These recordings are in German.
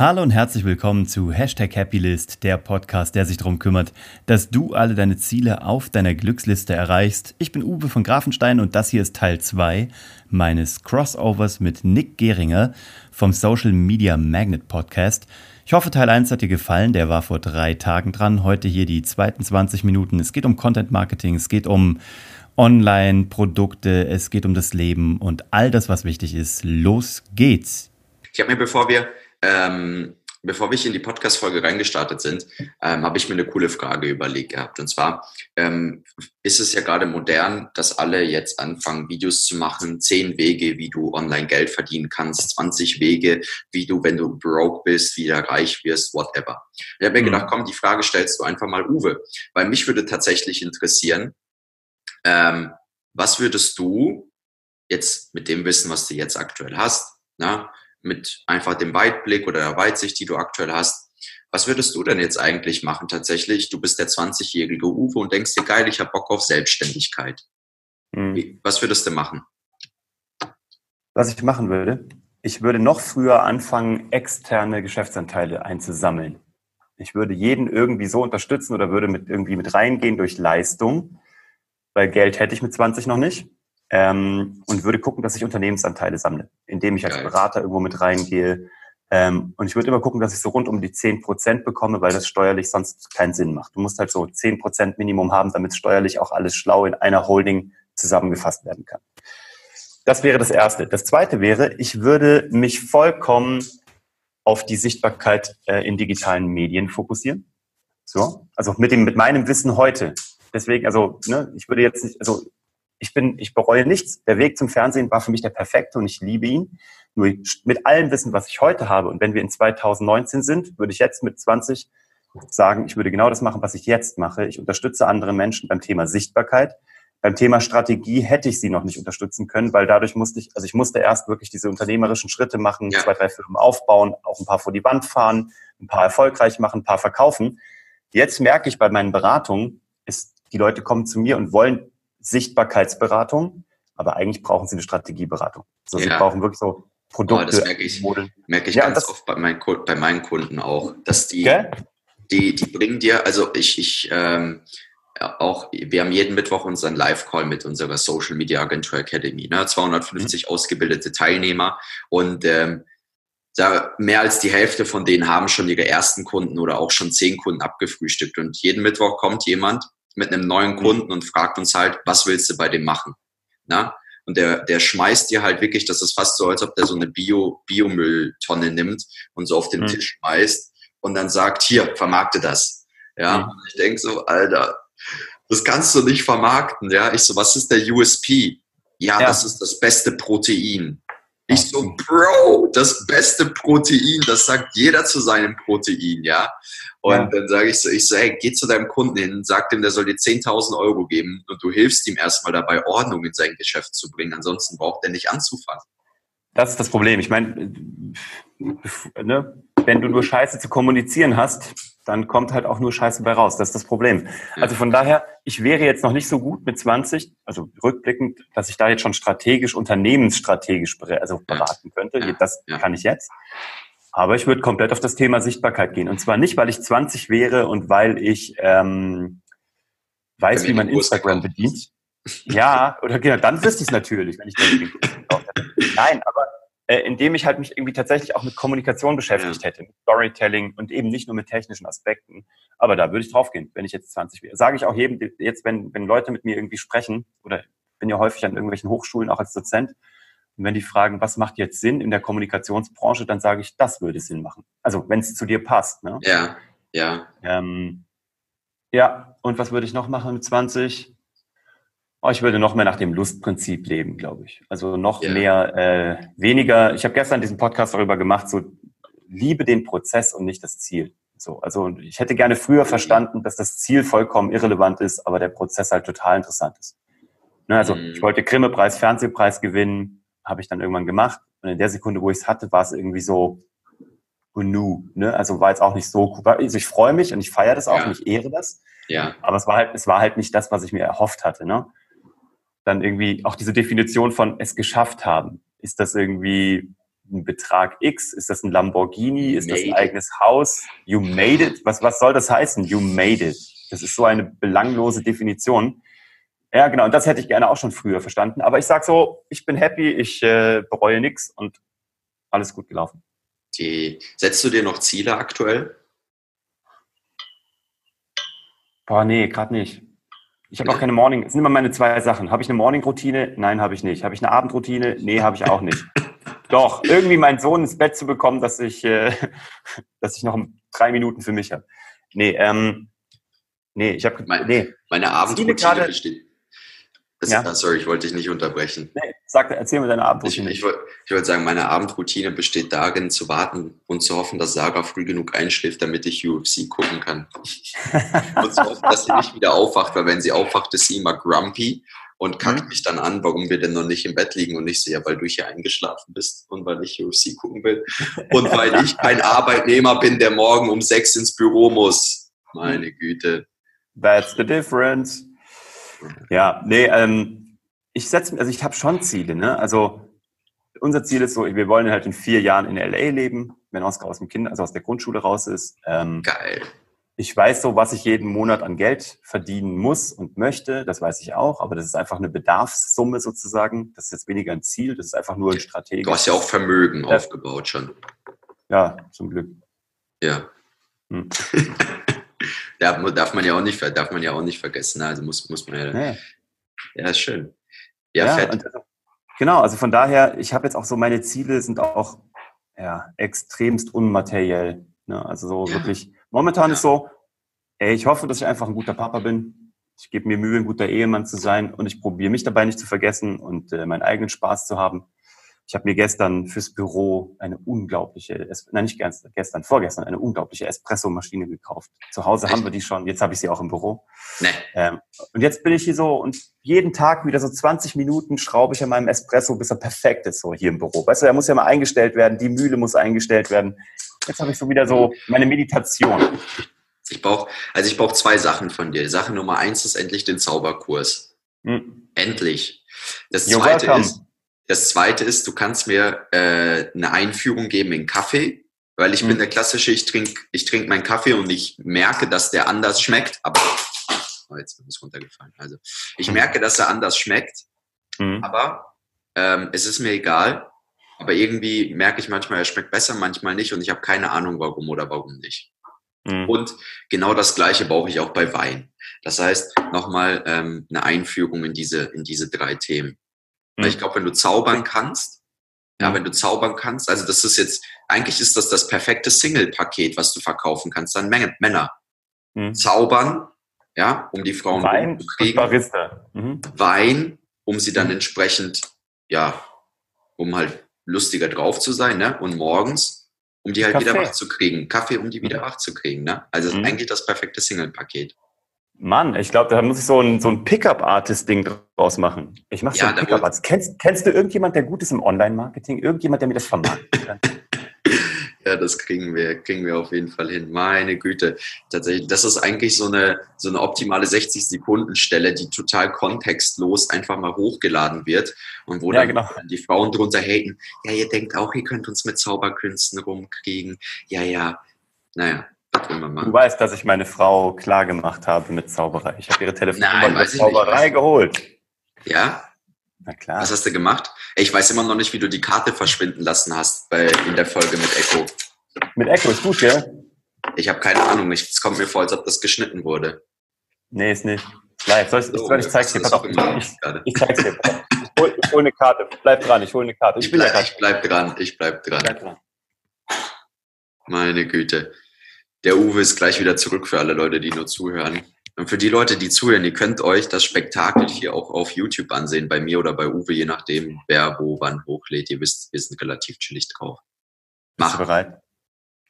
Hallo und herzlich willkommen zu Hashtag Happylist, der Podcast, der sich darum kümmert, dass du alle deine Ziele auf deiner Glücksliste erreichst. Ich bin Uwe von Grafenstein und das hier ist Teil 2 meines Crossovers mit Nick Geringer vom Social Media Magnet Podcast. Ich hoffe, Teil 1 hat dir gefallen. Der war vor drei Tagen dran. Heute hier die zweiten 20 Minuten. Es geht um Content Marketing, es geht um Online-Produkte, es geht um das Leben und all das, was wichtig ist. Los geht's! Ich habe mir, bevor wir ähm, bevor wir in die Podcast-Folge reingestartet sind, ähm, habe ich mir eine coole Frage überlegt gehabt. Und zwar ähm, ist es ja gerade modern, dass alle jetzt anfangen, Videos zu machen. Zehn Wege, wie du online Geld verdienen kannst. 20 Wege, wie du, wenn du broke bist, wieder reich wirst, whatever. Ich habe mir mhm. gedacht, komm, die Frage stellst du einfach mal Uwe. Weil mich würde tatsächlich interessieren, ähm, was würdest du jetzt mit dem Wissen, was du jetzt aktuell hast, na, mit einfach dem Weitblick oder der Weitsicht, die du aktuell hast. Was würdest du denn jetzt eigentlich machen tatsächlich? Du bist der 20-jährige Uwe und denkst dir, geil, ich habe Bock auf Selbstständigkeit. Mhm. Was würdest du machen? Was ich machen würde? Ich würde noch früher anfangen, externe Geschäftsanteile einzusammeln. Ich würde jeden irgendwie so unterstützen oder würde mit irgendwie mit reingehen durch Leistung, weil Geld hätte ich mit 20 noch nicht ähm, und würde gucken, dass ich Unternehmensanteile sammle, indem ich als Geil. Berater irgendwo mit reingehe. Ähm, und ich würde immer gucken, dass ich so rund um die zehn Prozent bekomme, weil das steuerlich sonst keinen Sinn macht. Du musst halt so zehn Prozent Minimum haben, damit steuerlich auch alles schlau in einer Holding zusammengefasst werden kann. Das wäre das Erste. Das Zweite wäre, ich würde mich vollkommen auf die Sichtbarkeit äh, in digitalen Medien fokussieren. So, also mit dem, mit meinem Wissen heute. Deswegen, also, ne, ich würde jetzt nicht, also ich bin, ich bereue nichts. Der Weg zum Fernsehen war für mich der perfekte und ich liebe ihn. Nur mit allem Wissen, was ich heute habe und wenn wir in 2019 sind, würde ich jetzt mit 20 sagen, ich würde genau das machen, was ich jetzt mache. Ich unterstütze andere Menschen beim Thema Sichtbarkeit. Beim Thema Strategie hätte ich sie noch nicht unterstützen können, weil dadurch musste ich, also ich musste erst wirklich diese unternehmerischen Schritte machen, ja. zwei, drei Firmen aufbauen, auch ein paar vor die Wand fahren, ein paar erfolgreich machen, ein paar verkaufen. Jetzt merke ich bei meinen Beratungen, ist, die Leute kommen zu mir und wollen Sichtbarkeitsberatung, aber eigentlich brauchen sie eine Strategieberatung. Also ja. sie brauchen wirklich so Produkte. Oh, das merke ich, merke ich ja, ganz oft bei meinen, bei meinen Kunden auch, dass die, okay. die, die bringen dir, also ich, ich, ähm, auch, wir haben jeden Mittwoch unseren Live-Call mit unserer Social Media Agentur Academy, ne? 250 mhm. ausgebildete Teilnehmer und ähm, da mehr als die Hälfte von denen haben schon ihre ersten Kunden oder auch schon zehn Kunden abgefrühstückt und jeden Mittwoch kommt jemand mit einem neuen mhm. Kunden und fragt uns halt, was willst du bei dem machen? Na? Und der, der schmeißt dir halt wirklich, das ist fast so, als ob der so eine Bio, Biomülltonne nimmt und so auf den mhm. Tisch schmeißt und dann sagt, hier, vermarkte das. Ja, mhm. ich denke so, Alter, das kannst du nicht vermarkten. Ja, ich so, was ist der USP? Ja, ja. das ist das beste Protein. Ich so, Bro, das beste Protein, das sagt jeder zu seinem Protein, ja. Und ja. dann sage ich so, ich so, hey, geh zu deinem Kunden hin, sag dem, der soll dir 10.000 Euro geben und du hilfst ihm erstmal dabei, Ordnung in sein Geschäft zu bringen. Ansonsten braucht er nicht anzufangen. Das ist das Problem. Ich meine, ne, wenn du nur Scheiße zu kommunizieren hast, dann kommt halt auch nur Scheiße bei raus. Das ist das Problem. Also von daher, ich wäre jetzt noch nicht so gut mit 20, also rückblickend, dass ich da jetzt schon strategisch, unternehmensstrategisch also beraten könnte. Das kann ich jetzt. Aber ich würde komplett auf das Thema Sichtbarkeit gehen. Und zwar nicht, weil ich 20 wäre und weil ich ähm, weiß, wie man Instagram bedient. Ja, oder genau, dann wüsste ich es natürlich, wenn ich den Nein, aber äh, indem ich halt mich irgendwie tatsächlich auch mit Kommunikation beschäftigt hätte, mit Storytelling und eben nicht nur mit technischen Aspekten. Aber da würde ich draufgehen, wenn ich jetzt 20 wäre. Sage ich auch jedem jetzt, wenn, wenn Leute mit mir irgendwie sprechen, oder bin ja häufig an irgendwelchen Hochschulen auch als Dozent, und wenn die fragen, was macht jetzt Sinn in der Kommunikationsbranche, dann sage ich, das würde Sinn machen. Also wenn es zu dir passt. Ne? Ja, ja. Ähm, ja, und was würde ich noch machen mit 20? Oh, ich würde noch mehr nach dem Lustprinzip leben, glaube ich. Also noch ja. mehr, äh, weniger. Ich habe gestern diesen Podcast darüber gemacht, so liebe den Prozess und nicht das Ziel. So, also ich hätte gerne früher verstanden, dass das Ziel vollkommen irrelevant ist, aber der Prozess halt total interessant ist. Ne, also mhm. ich wollte Grimme-Preis, Fernsehpreis gewinnen, habe ich dann irgendwann gemacht. Und in der Sekunde, wo ich es hatte, war es irgendwie so, oh nu, ne? Also war jetzt auch nicht so cool. Also ich freue mich und ich feiere das auch ja. und ich ehre das. Ja. Aber es war halt, es war halt nicht das, was ich mir erhofft hatte, ne? Dann irgendwie auch diese Definition von es geschafft haben. Ist das irgendwie, ein Betrag X? Ist das ein Lamborghini? Ist das ein eigenes Haus? You made it? Was, was soll das heißen? You made it. Das ist so eine belanglose Definition. Ja, genau. Und das hätte ich gerne auch schon früher verstanden. Aber ich sage so, ich bin happy, ich äh, bereue nichts und alles gut gelaufen. Die, setzt du dir noch Ziele aktuell? Boah, nee, gerade nicht. Ich habe auch keine Morning. Es sind immer meine zwei Sachen. Habe ich eine Morning-Routine? Nein, habe ich nicht. Habe ich eine Abendroutine? Nee, habe ich auch nicht. Doch, irgendwie meinen Sohn ins Bett zu bekommen, dass ich, äh, dass ich noch drei Minuten für mich habe. Nee, ähm, nee, ich habe nee. Meine Abendroutine besteht, das, ja. Sorry, ich wollte dich nicht unterbrechen. Nee, sag, erzähl mir deine Abendroutine. Ich, ich, ich wollte sagen, meine Abendroutine besteht darin, zu warten und zu hoffen, dass Sarah früh genug einschläft, damit ich UFC gucken kann. und zu hoffen, dass sie nicht wieder aufwacht, weil wenn sie aufwacht, ist sie immer grumpy und kackt mhm. mich dann an, warum wir denn noch nicht im Bett liegen und ich sehe, weil du hier eingeschlafen bist und weil ich UFC gucken will und weil ich kein Arbeitnehmer bin, der morgen um sechs ins Büro muss. Meine Güte. That's the difference. Ja, nee, ähm, ich setze, also ich habe schon Ziele, ne? Also unser Ziel ist so, wir wollen halt in vier Jahren in LA leben, wenn Oscar aus dem Kind, also aus der Grundschule raus ist. Ähm, Geil. Ich weiß so, was ich jeden Monat an Geld verdienen muss und möchte, das weiß ich auch, aber das ist einfach eine Bedarfssumme sozusagen. Das ist jetzt weniger ein Ziel, das ist einfach nur ein Strategie. Du hast ja auch Vermögen ja. aufgebaut schon. Ja, zum Glück. Ja. Hm. darf, darf, man ja auch nicht, darf man ja auch nicht vergessen. Also muss, muss man ja. Nee. Ja, ist schön. Ja, ja fett. Also, genau, also von daher, ich habe jetzt auch so, meine Ziele sind auch ja, extremst unmateriell. Ne? Also so ja. wirklich, momentan ja. ist so, ey, ich hoffe, dass ich einfach ein guter Papa bin. Ich gebe mir Mühe, ein guter Ehemann zu sein und ich probiere mich dabei nicht zu vergessen und äh, meinen eigenen Spaß zu haben. Ich habe mir gestern fürs Büro eine unglaubliche, nein nicht gestern, vorgestern eine unglaubliche Espresso-Maschine gekauft. Zu Hause Echt? haben wir die schon, jetzt habe ich sie auch im Büro. Nee. Ähm, und jetzt bin ich hier so und jeden Tag wieder so 20 Minuten schraube ich an meinem Espresso, bis er perfekt ist, so hier im Büro. Weißt du, er muss ja mal eingestellt werden, die Mühle muss eingestellt werden. Jetzt habe ich so wieder so meine Meditation. Ich brauche, also ich brauche zwei Sachen von dir. Sache Nummer eins ist endlich den Zauberkurs. Hm. Endlich. Das zweite ist, das zweite ist, du kannst mir äh, eine Einführung geben in Kaffee, weil ich mhm. bin der klassische, ich trinke ich trink meinen Kaffee und ich merke, dass der anders schmeckt, aber oh, jetzt ist runtergefallen. Also ich mhm. merke, dass er anders schmeckt, mhm. aber ähm, es ist mir egal. Aber irgendwie merke ich manchmal, er schmeckt besser, manchmal nicht und ich habe keine Ahnung, warum oder warum nicht. Mhm. Und genau das Gleiche brauche ich auch bei Wein. Das heißt, nochmal ähm, eine Einführung in diese, in diese drei Themen. Weil ich mhm. glaube, wenn du zaubern kannst, ja, wenn du zaubern kannst, also das ist jetzt, eigentlich ist das das perfekte Single-Paket, was du verkaufen kannst an Männer. Mhm. Zaubern, ja, um die Frauen Wein zu kriegen. Barista. Mhm. Wein, um sie dann mhm. entsprechend, ja, um halt lustiger drauf zu sein, ne? Und morgens, um die halt Kaffee. wieder wach zu kriegen. Kaffee, um die wieder mhm. wach zu kriegen, ne? Also mhm. eigentlich das perfekte Single-Paket. Mann, ich glaube, da muss ich so ein, so ein Pickup-Artist-Ding draus machen. Ich mache so ja, ein Pickup-Artist. Kennst, kennst du irgendjemand, der gut ist im Online-Marketing? Irgendjemand, der mir das vermarkten kann? ja, das kriegen wir, kriegen wir auf jeden Fall hin. Meine Güte. Tatsächlich, das ist eigentlich so eine, so eine optimale 60-Sekunden-Stelle, die total kontextlos einfach mal hochgeladen wird und wo ja, dann genau. die Frauen drunter haten. Ja, ihr denkt auch, ihr könnt uns mit Zauberkünsten rumkriegen. Ja, ja. Naja, Du weißt, dass ich meine Frau klar gemacht habe mit Zauberei. Ich habe ihre Telefonnummer mit Zauberei nicht. geholt. Ja? Na klar. Was hast du gemacht? Ich weiß immer noch nicht, wie du die Karte verschwinden lassen hast bei, in der Folge mit Echo. Mit Echo ist gut, ja? Ich habe keine Ahnung. Es kommt mir vor, als ob das geschnitten wurde. Nee, ist nicht. Live. Soll ich, so, ich, ich zeig's dir. Pass auf. Ich, ich zeig's dir. Ich hol, ich hol eine Karte. Bleib dran, ich hol eine Karte. Ich, ich, bleib, ich bleib dran. Ich bleib dran. Bleib dran. Meine Güte. Der Uwe ist gleich wieder zurück für alle Leute, die nur zuhören. Und für die Leute, die zuhören, ihr könnt euch das Spektakel hier auch auf YouTube ansehen, bei mir oder bei Uwe, je nachdem, wer wo wann hochlädt. Ihr wisst, wir sind relativ chillig drauf. Mach. Bist du bereit?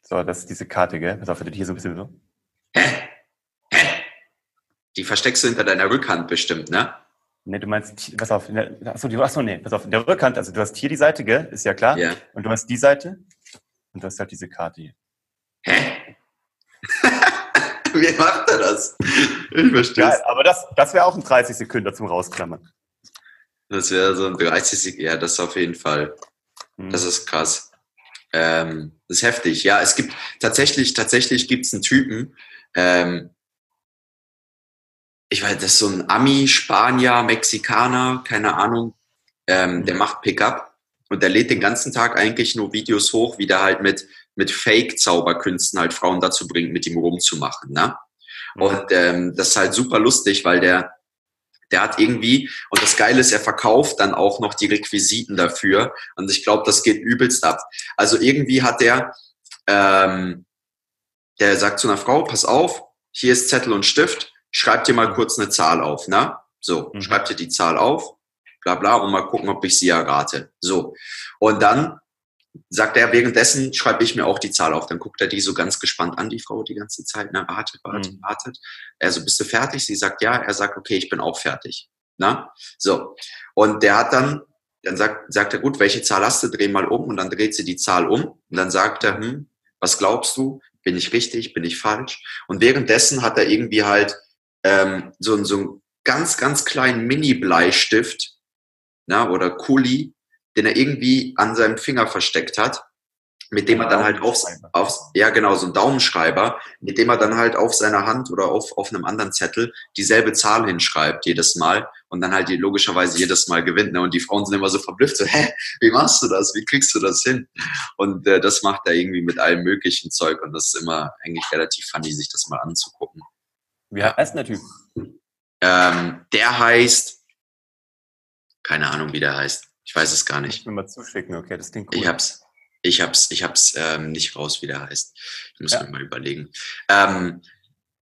So, das ist diese Karte, gell? Pass auf, hier so ein bisschen so. Hä? Hä? Die versteckst du hinter deiner Rückhand bestimmt, ne? Ne, du meinst, pass auf, achso, die, achso, nee, pass auf, in der Rückhand, also du hast hier die Seite, gell? Ist ja klar. Ja. Und du hast die Seite und du hast halt diese Karte hier. Hä? Wie macht er das? Ich verstehe ja, Aber das, das wäre auch ein 30 Sekunden zum Rausklammern. Das wäre so ein 30 Sekunden, ja, das auf jeden Fall. Hm. Das ist krass. Ähm, das ist heftig. Ja, es gibt tatsächlich, tatsächlich gibt es einen Typen, ähm, ich weiß, das ist so ein Ami, Spanier, Mexikaner, keine Ahnung, ähm, der mhm. macht Pickup und der lädt den ganzen Tag eigentlich nur Videos hoch, wie der halt mit, mit Fake-Zauberkünsten halt Frauen dazu bringt, mit ihm rumzumachen. Ne? Mhm. Und ähm, das ist halt super lustig, weil der, der hat irgendwie, und das Geile ist, er verkauft dann auch noch die Requisiten dafür. Und ich glaube, das geht übelst ab. Also irgendwie hat der, ähm, der sagt zu einer Frau, pass auf, hier ist Zettel und Stift, schreib dir mal kurz eine Zahl auf, ne? So, mhm. schreib dir die Zahl auf, bla bla, und mal gucken, ob ich sie errate. So. Und dann sagt er, währenddessen schreibe ich mir auch die Zahl auf. Dann guckt er die so ganz gespannt an, die Frau, die ganze Zeit. Na, wartet, wartet, mhm. wartet. Er so, bist du fertig? Sie sagt ja. Er sagt, okay, ich bin auch fertig. Na? So. Und der hat dann, dann sagt, sagt er, gut, welche Zahl hast du? Dreh mal um. Und dann dreht sie die Zahl um. Und dann sagt er, hm, was glaubst du? Bin ich richtig? Bin ich falsch? Und währenddessen hat er irgendwie halt ähm, so, so einen ganz, ganz kleinen Mini-Bleistift na, oder Kuli, den er irgendwie an seinem Finger versteckt hat, mit dem er dann halt aufs, aufs, ja genau, so ein Daumenschreiber, mit dem er dann halt auf seiner Hand oder auf, auf einem anderen Zettel dieselbe Zahl hinschreibt jedes Mal und dann halt die, logischerweise jedes Mal gewinnt. Ne? Und die Frauen sind immer so verblüfft, so, hä, wie machst du das? Wie kriegst du das hin? Und äh, das macht er irgendwie mit allem möglichen Zeug und das ist immer eigentlich relativ funny, sich das mal anzugucken. Wie heißt der Typ? Ähm, der heißt, keine Ahnung, wie der heißt. Ich weiß es gar nicht. Ich will mal zuschicken, okay, das klingt cool. Ich hab's, ich hab's, ich hab's ähm, nicht raus, wie der heißt. Ich muss ja. mir mal überlegen. Ähm,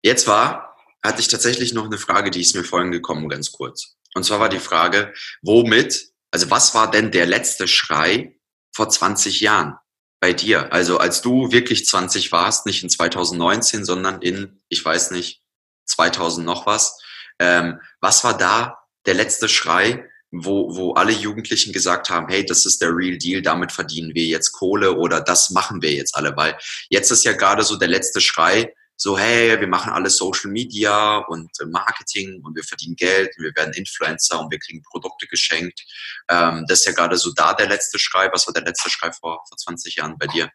jetzt war, hatte ich tatsächlich noch eine Frage, die ist mir vorhin gekommen, ganz kurz. Und zwar war die Frage, womit, also was war denn der letzte Schrei vor 20 Jahren bei dir? Also als du wirklich 20 warst, nicht in 2019, sondern in, ich weiß nicht, 2000 noch was. Ähm, was war da der letzte Schrei, wo, wo alle Jugendlichen gesagt haben, hey, das ist der Real Deal, damit verdienen wir jetzt Kohle oder das machen wir jetzt alle, weil jetzt ist ja gerade so der letzte Schrei, so, hey, wir machen alles Social Media und äh, Marketing und wir verdienen Geld und wir werden Influencer und wir kriegen Produkte geschenkt. Ähm, das ist ja gerade so da der letzte Schrei. Was war der letzte Schrei vor, vor 20 Jahren bei dir?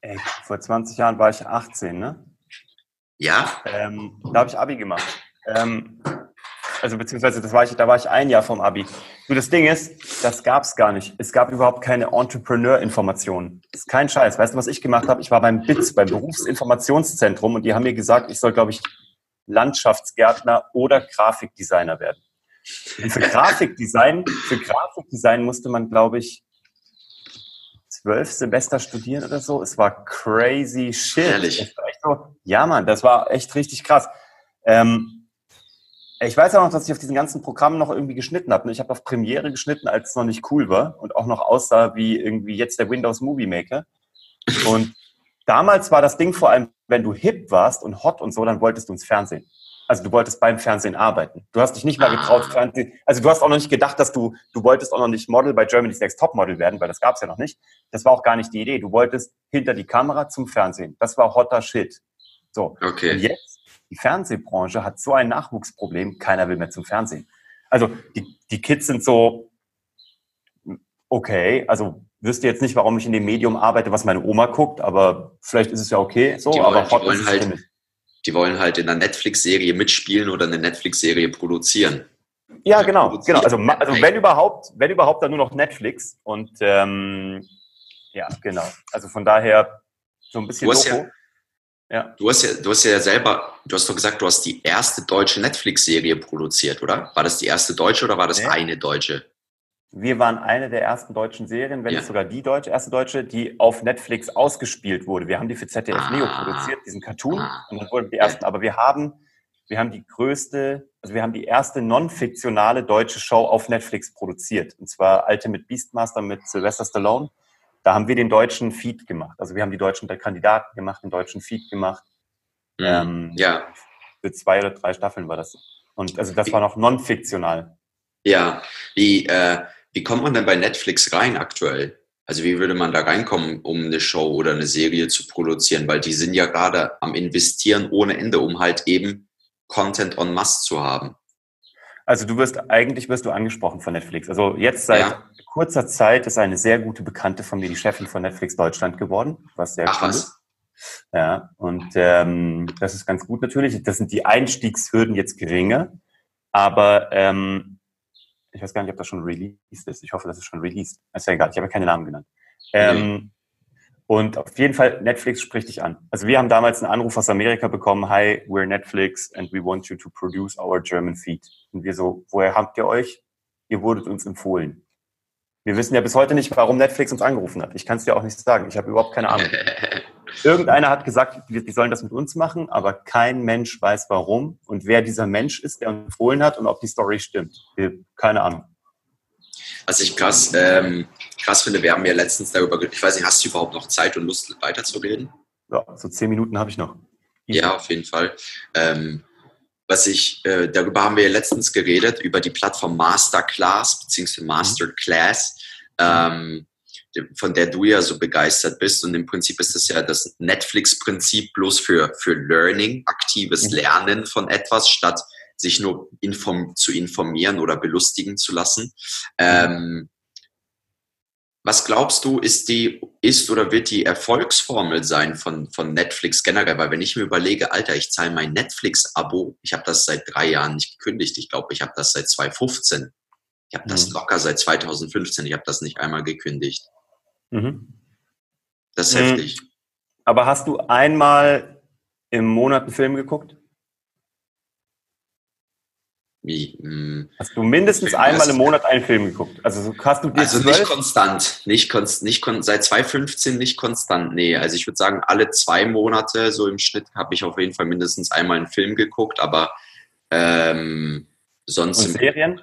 Ey, vor 20 Jahren war ich 18, ne? Ja? Ähm, da habe ich Abi gemacht. Ähm, also beziehungsweise das war ich, da war ich ein Jahr vom Abi. Nur das Ding ist, das gab es gar nicht. Es gab überhaupt keine Entrepreneur-Informationen. Ist kein Scheiß. Weißt du, was ich gemacht habe? Ich war beim BITS, beim Berufsinformationszentrum und die haben mir gesagt, ich soll, glaube ich, Landschaftsgärtner oder Grafikdesigner werden. Und für Grafikdesign, für Grafikdesign musste man, glaube ich, zwölf Semester studieren oder so. Es war crazy shit. Ehrlich? So, ja, Mann, das war echt richtig krass. Ähm, ich weiß auch noch, dass ich auf diesen ganzen Programmen noch irgendwie geschnitten habe. Ich habe auf Premiere geschnitten, als es noch nicht cool war und auch noch aussah wie irgendwie jetzt der Windows Movie Maker. Und damals war das Ding vor allem, wenn du hip warst und hot und so, dann wolltest du ins Fernsehen. Also du wolltest beim Fernsehen arbeiten. Du hast dich nicht mal getraut, ah. Fernsehen. Also du hast auch noch nicht gedacht, dass du, du wolltest auch noch nicht Model bei Germany's Next Top Model werden, weil das gab's ja noch nicht. Das war auch gar nicht die Idee. Du wolltest hinter die Kamera zum Fernsehen. Das war hotter Shit. So. Okay. Und jetzt die Fernsehbranche hat so ein Nachwuchsproblem, keiner will mehr zum Fernsehen. Also die, die Kids sind so, okay, also wüsste jetzt nicht, warum ich in dem Medium arbeite, was meine Oma guckt, aber vielleicht ist es ja okay so, die wollen, aber die wollen halt, die wollen halt in einer Netflix-Serie mitspielen oder eine Netflix-Serie produzieren. Ja, genau, genau. Also, also wenn überhaupt, wenn überhaupt, dann nur noch Netflix und ähm, ja, genau. Also von daher so ein bisschen. Du hast, ja, ja. Du hast ja, du hast ja selber, du hast doch gesagt, du hast die erste deutsche Netflix-Serie produziert, oder? War das die erste deutsche oder war das nee. eine deutsche? Wir waren eine der ersten deutschen Serien, wenn ja. nicht sogar die deutsche, erste deutsche, die auf Netflix ausgespielt wurde. Wir haben die für ZDF ah. Neo produziert, diesen Cartoon, ah. und dann wurden die ersten. Aber wir haben, wir haben die größte, also wir haben die erste non-fiktionale deutsche Show auf Netflix produziert. Und zwar Ultimate Beastmaster mit Sylvester Stallone. Da haben wir den deutschen Feed gemacht. Also wir haben die deutschen Kandidaten gemacht, den deutschen Feed gemacht. Mhm. Ähm, ja. Für zwei oder drei Staffeln war das. Und also das war noch non-fiktional. Ja. Wie, äh, wie kommt man denn bei Netflix rein aktuell? Also wie würde man da reinkommen, um eine Show oder eine Serie zu produzieren? Weil die sind ja gerade am Investieren ohne Ende, um halt eben Content on Must zu haben. Also du wirst, eigentlich wirst du angesprochen von Netflix. Also jetzt seit ja. kurzer Zeit ist eine sehr gute Bekannte von mir die Chefin von Netflix Deutschland geworden, was sehr Ach, cool was? ist. Ja, und ähm, das ist ganz gut natürlich. Das sind die Einstiegshürden jetzt geringer, aber ähm, ich weiß gar nicht, ob das schon released ist. Ich hoffe, das ist schon released. Ist ja egal, ich habe keine Namen genannt. Ähm, und auf jeden Fall, Netflix spricht dich an. Also wir haben damals einen Anruf aus Amerika bekommen, hi, we're Netflix and we want you to produce our German feed. Und wir so, woher habt ihr euch? Ihr wurdet uns empfohlen. Wir wissen ja bis heute nicht, warum Netflix uns angerufen hat. Ich kann es dir auch nicht sagen. Ich habe überhaupt keine Ahnung. Irgendeiner hat gesagt, die sollen das mit uns machen, aber kein Mensch weiß warum und wer dieser Mensch ist, der uns empfohlen hat und ob die Story stimmt. keine Ahnung. Was ich krass, ähm, krass finde, wir haben ja letztens darüber, ich weiß nicht, hast du überhaupt noch Zeit und Lust weiterzureden? Ja, so zehn Minuten habe ich noch. Ja, auf jeden Fall. Ähm, was ich, äh, darüber haben wir ja letztens geredet, über die Plattform Masterclass bzw. Masterclass, ähm, von der du ja so begeistert bist. Und im Prinzip ist es ja das Netflix-Prinzip bloß für, für Learning, aktives mhm. Lernen von etwas, statt sich nur inform zu informieren oder belustigen zu lassen. Ähm, was glaubst du, ist die, ist oder wird die Erfolgsformel sein von, von Netflix generell? Weil wenn ich mir überlege, Alter, ich zahle mein Netflix-Abo, ich habe das seit drei Jahren nicht gekündigt. Ich glaube, ich habe das seit 2015. Ich habe das mhm. locker seit 2015. Ich habe das nicht einmal gekündigt. Mhm. Das ist mhm. heftig. Aber hast du einmal im Monat einen Film geguckt? Wie? Mh, hm. hast du mindestens einmal im Monat einen Film geguckt? Also hast du dir Also nicht konstant, nicht, konst, nicht kon seit 2015 nicht konstant, nee. Also ich würde sagen, alle zwei Monate so im Schnitt habe ich auf jeden Fall mindestens einmal einen Film geguckt, aber ähm, sonst. Und Serien?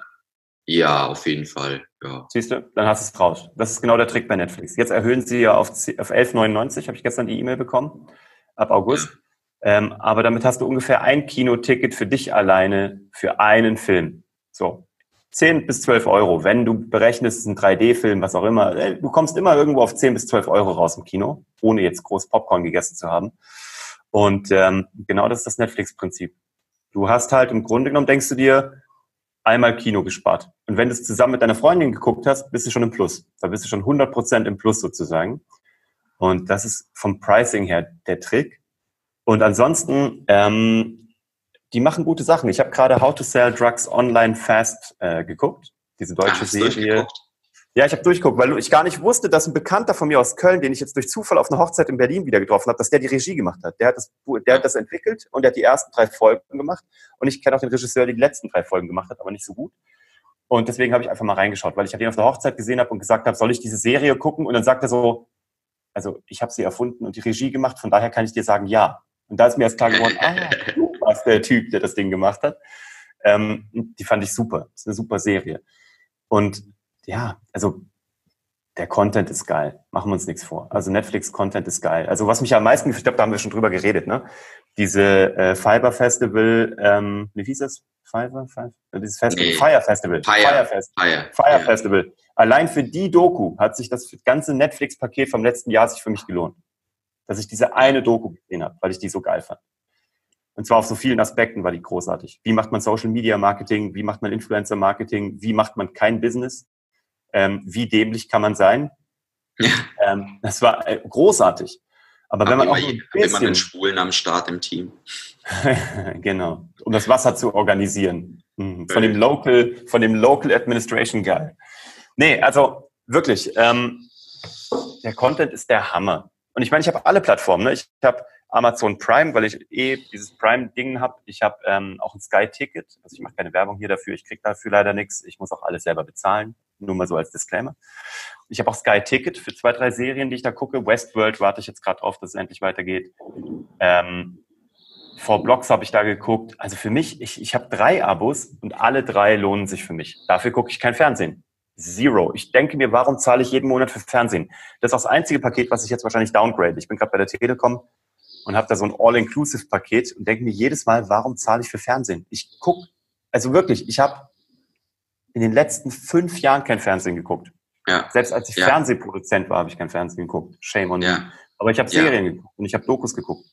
Ja, auf jeden Fall. Ja. Siehst du, dann hast du es raus. Das ist genau der Trick bei Netflix. Jetzt erhöhen sie ja auf, auf 11,99, habe ich gestern die E-Mail bekommen, ab August. Ja. Ähm, aber damit hast du ungefähr ein Kinoticket für dich alleine für einen Film. So. 10 bis 12 Euro. Wenn du berechnest, ein 3D-Film, was auch immer, äh, du kommst immer irgendwo auf 10 bis 12 Euro raus im Kino, ohne jetzt groß Popcorn gegessen zu haben. Und ähm, genau das ist das Netflix-Prinzip. Du hast halt im Grunde genommen, denkst du dir, einmal Kino gespart. Und wenn du es zusammen mit deiner Freundin geguckt hast, bist du schon im Plus. Da bist du schon 100% im Plus sozusagen. Und das ist vom Pricing her der Trick. Und ansonsten, ähm, die machen gute Sachen. Ich habe gerade How to Sell Drugs Online Fast äh, geguckt, diese deutsche Ach, Serie. Ja, ich habe durchgeguckt, weil ich gar nicht wusste, dass ein Bekannter von mir aus Köln, den ich jetzt durch Zufall auf einer Hochzeit in Berlin wieder getroffen habe, dass der die Regie gemacht hat. Der hat das, der hat das entwickelt und der hat die ersten drei Folgen gemacht. Und ich kenne auch den Regisseur, der die letzten drei Folgen gemacht hat, aber nicht so gut. Und deswegen habe ich einfach mal reingeschaut, weil ich ihn auf der Hochzeit gesehen habe und gesagt habe, soll ich diese Serie gucken? Und dann sagt er so, also ich habe sie erfunden und die Regie gemacht, von daher kann ich dir sagen, ja. Und da ist mir erst klar geworden, ah, du warst der Typ, der das Ding gemacht hat. Ähm, die fand ich super. Das ist eine super Serie. Und ja, also der Content ist geil. Machen wir uns nichts vor. Also Netflix-Content ist geil. Also was mich am meisten, ich glaube, da haben wir schon drüber geredet, ne? Diese äh, Fiber Festival, ähm, wie hieß das? Fiber? Fiber? Dieses Festival? Nee. Fire Festival. Fire, Fire, Festival. Fire, Fire Festival. Allein für die Doku hat sich das ganze Netflix-Paket vom letzten Jahr sich für mich gelohnt dass ich diese eine Doku gesehen habe, weil ich die so geil fand. Und zwar auf so vielen Aspekten war die großartig. Wie macht man Social Media Marketing? Wie macht man Influencer Marketing? Wie macht man kein Business? Ähm, wie dämlich kann man sein? Ja. Ähm, das war äh, großartig. Aber Hab wenn man auch ein bisschen, immer einen Schwulen am Start im Team. genau. Um das Wasser zu organisieren. Mhm. Von dem Local, von dem Local Administration Guy. Nee, also wirklich, ähm, der Content ist der Hammer. Und ich meine, ich habe alle Plattformen. Ne? Ich habe Amazon Prime, weil ich eh dieses Prime-Ding habe. Ich habe ähm, auch ein Sky-Ticket. Also ich mache keine Werbung hier dafür. Ich kriege dafür leider nichts. Ich muss auch alles selber bezahlen. Nur mal so als Disclaimer. Ich habe auch Sky-Ticket für zwei, drei Serien, die ich da gucke. Westworld warte ich jetzt gerade drauf, dass es endlich weitergeht. Ähm, vor Blogs habe ich da geguckt. Also für mich, ich, ich habe drei Abos und alle drei lohnen sich für mich. Dafür gucke ich kein Fernsehen. Zero. Ich denke mir, warum zahle ich jeden Monat für Fernsehen? Das ist auch das einzige Paket, was ich jetzt wahrscheinlich downgrade. Ich bin gerade bei der Telekom und habe da so ein All-Inclusive-Paket und denke mir jedes Mal, warum zahle ich für Fernsehen? Ich guck, also wirklich, ich habe in den letzten fünf Jahren kein Fernsehen geguckt. Ja. Selbst als ich ja. Fernsehproduzent war, habe ich kein Fernsehen geguckt. Shame on ja. me. Aber ich habe Serien geguckt und ich habe Dokus geguckt.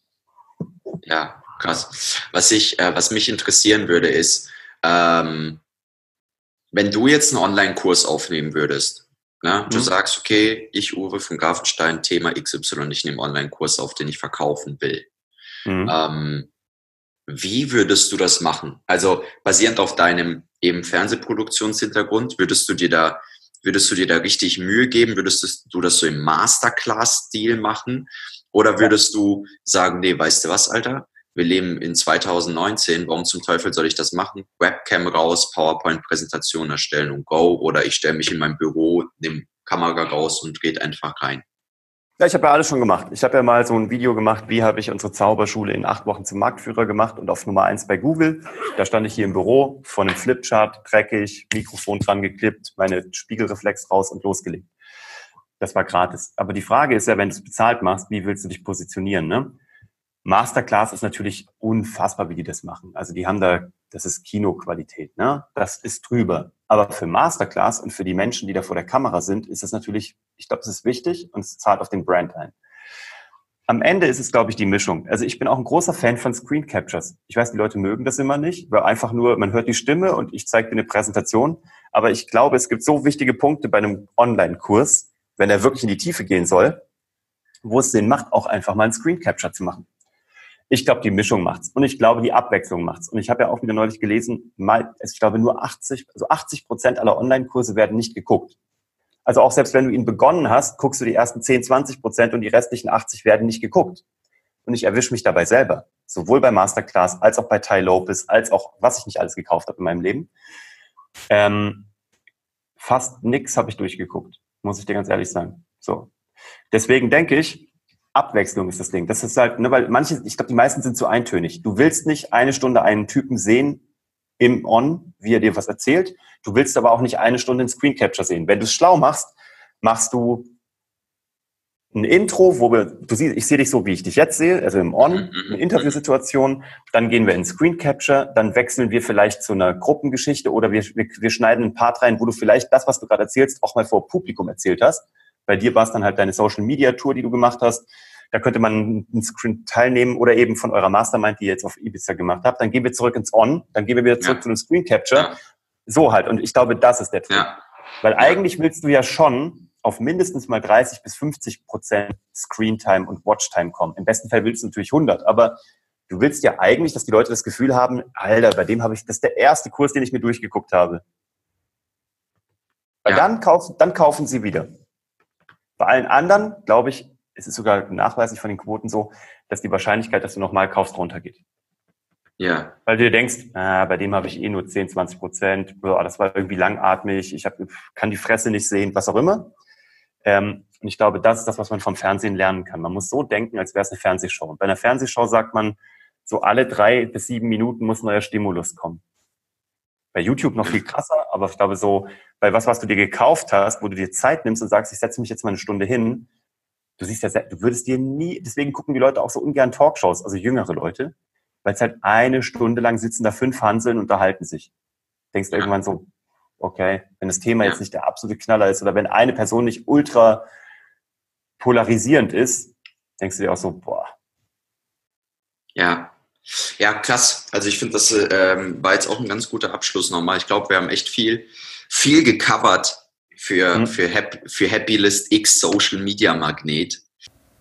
Ja, krass. Was ich, äh, was mich interessieren würde, ist, ähm, wenn du jetzt einen Online-Kurs aufnehmen würdest, ne? du mhm. sagst, okay, ich, Uwe von Grafenstein, Thema XY, ich nehme Online-Kurs auf, den ich verkaufen will. Mhm. Ähm, wie würdest du das machen? Also basierend auf deinem eben Fernsehproduktionshintergrund, würdest du dir da, würdest du dir da richtig Mühe geben? Würdest du das so im Masterclass-Stil machen? Oder würdest du sagen, nee, weißt du was, Alter? Wir leben in 2019, warum zum Teufel soll ich das machen? Webcam raus, PowerPoint-Präsentation erstellen und go. Oder ich stelle mich in mein Büro, nehme Kamera raus und rede einfach rein. Ja, ich habe ja alles schon gemacht. Ich habe ja mal so ein Video gemacht, wie habe ich unsere Zauberschule in acht Wochen zum Marktführer gemacht und auf Nummer eins bei Google. Da stand ich hier im Büro, von einem Flipchart, dreckig, Mikrofon dran geklippt, meine Spiegelreflex raus und losgelegt. Das war gratis. Aber die Frage ist ja, wenn du es bezahlt machst, wie willst du dich positionieren? Ne? Masterclass ist natürlich unfassbar, wie die das machen. Also die haben da, das ist Kinoqualität, ne? Das ist drüber. Aber für Masterclass und für die Menschen, die da vor der Kamera sind, ist das natürlich, ich glaube, es ist wichtig und es zahlt auf den Brand ein. Am Ende ist es, glaube ich, die Mischung. Also ich bin auch ein großer Fan von Screen Captures. Ich weiß, die Leute mögen das immer nicht, weil einfach nur, man hört die Stimme und ich zeige dir eine Präsentation. Aber ich glaube, es gibt so wichtige Punkte bei einem Online-Kurs, wenn er wirklich in die Tiefe gehen soll, wo es Sinn macht, auch einfach mal ein Screen Capture zu machen. Ich glaube, die Mischung macht's und ich glaube, die Abwechslung macht's. Und ich habe ja auch wieder neulich gelesen, mal, ich glaube, nur 80, also 80 Prozent aller Online-Kurse werden nicht geguckt. Also auch selbst wenn du ihn begonnen hast, guckst du die ersten 10, 20 Prozent und die restlichen 80 werden nicht geguckt. Und ich erwische mich dabei selber. Sowohl bei Masterclass als auch bei Ty Lopez, als auch, was ich nicht alles gekauft habe in meinem Leben. Ähm, fast nix habe ich durchgeguckt, muss ich dir ganz ehrlich sagen. So. Deswegen denke ich, Abwechslung ist das Ding. Das ist halt, ne, weil manche, ich glaube, die meisten sind zu eintönig. Du willst nicht eine Stunde einen Typen sehen im On, wie er dir was erzählt. Du willst aber auch nicht eine Stunde in Screen Capture sehen. Wenn du es schlau machst, machst du ein Intro, wo wir, du siehst, ich sehe dich so, wie ich dich jetzt sehe, also im On, mhm, eine Interviewsituation, dann gehen wir in Screen Capture, dann wechseln wir vielleicht zu einer Gruppengeschichte oder wir, wir, wir schneiden ein Part rein, wo du vielleicht das, was du gerade erzählst, auch mal vor Publikum erzählt hast. Bei dir war es dann halt deine Social Media Tour, die du gemacht hast. Da könnte man einen Screen teilnehmen oder eben von eurer Mastermind, die ihr jetzt auf Ibiza gemacht habt. Dann gehen wir zurück ins On, dann gehen wir wieder zurück ja. zu einem Screen Capture. Ja. So halt. Und ich glaube, das ist der Trick. Ja. Weil eigentlich willst du ja schon auf mindestens mal 30 bis 50 Prozent Screentime und Watchtime kommen. Im besten Fall willst du natürlich 100, aber du willst ja eigentlich, dass die Leute das Gefühl haben, Alter, bei dem habe ich, das ist der erste Kurs, den ich mir durchgeguckt habe. Weil ja. dann, kaufen, dann kaufen sie wieder. Bei allen anderen, glaube ich, es ist sogar nachweislich von den Quoten so, dass die Wahrscheinlichkeit, dass du nochmal kaufst, runtergeht. Ja. Weil du dir denkst, ah, bei dem habe ich eh nur 10, 20 Prozent, das war irgendwie langatmig, ich hab, kann die Fresse nicht sehen, was auch immer. Ähm, und ich glaube, das ist das, was man vom Fernsehen lernen kann. Man muss so denken, als wäre es eine Fernsehshow. Und bei einer Fernsehshow sagt man, so alle drei bis sieben Minuten muss neuer Stimulus kommen. Bei YouTube noch viel krasser, aber ich glaube so, bei was, was du dir gekauft hast, wo du dir Zeit nimmst und sagst, ich setze mich jetzt mal eine Stunde hin, du siehst ja, du würdest dir nie, deswegen gucken die Leute auch so ungern Talkshows, also jüngere Leute, weil es halt eine Stunde lang sitzen da fünf Hanseln und unterhalten sich. Denkst du irgendwann so, okay, wenn das Thema jetzt nicht der absolute Knaller ist oder wenn eine Person nicht ultra polarisierend ist, denkst du dir auch so, boah. Ja, ja, krass. Also ich finde, das ähm, war jetzt auch ein ganz guter Abschluss nochmal. Ich glaube, wir haben echt viel, viel gecovert für, mhm. für, Happy, für Happy List X Social Media Magnet.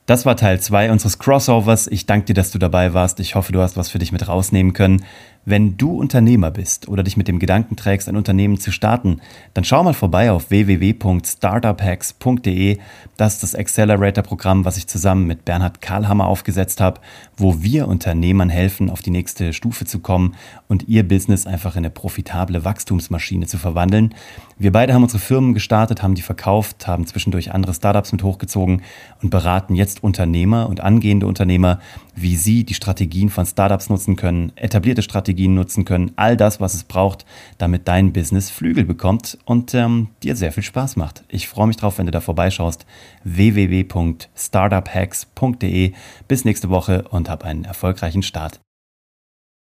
Das war Teil 2 unseres Crossovers. Ich danke dir, dass du dabei warst. Ich hoffe, du hast was für dich mit rausnehmen können. Wenn du Unternehmer bist oder dich mit dem Gedanken trägst, ein Unternehmen zu starten, dann schau mal vorbei auf www.startuphacks.de. Das ist das Accelerator-Programm, was ich zusammen mit Bernhard Karlhammer aufgesetzt habe, wo wir Unternehmern helfen, auf die nächste Stufe zu kommen und ihr Business einfach in eine profitable Wachstumsmaschine zu verwandeln. Wir beide haben unsere Firmen gestartet, haben die verkauft, haben zwischendurch andere Startups mit hochgezogen und beraten jetzt Unternehmer und angehende Unternehmer, wie sie die Strategien von Startups nutzen können, etablierte Strategien nutzen können, all das, was es braucht, damit dein Business Flügel bekommt und ähm, dir sehr viel Spaß macht. Ich freue mich drauf, wenn du da vorbeischaust. www.startuphacks.de. Bis nächste Woche und hab einen erfolgreichen Start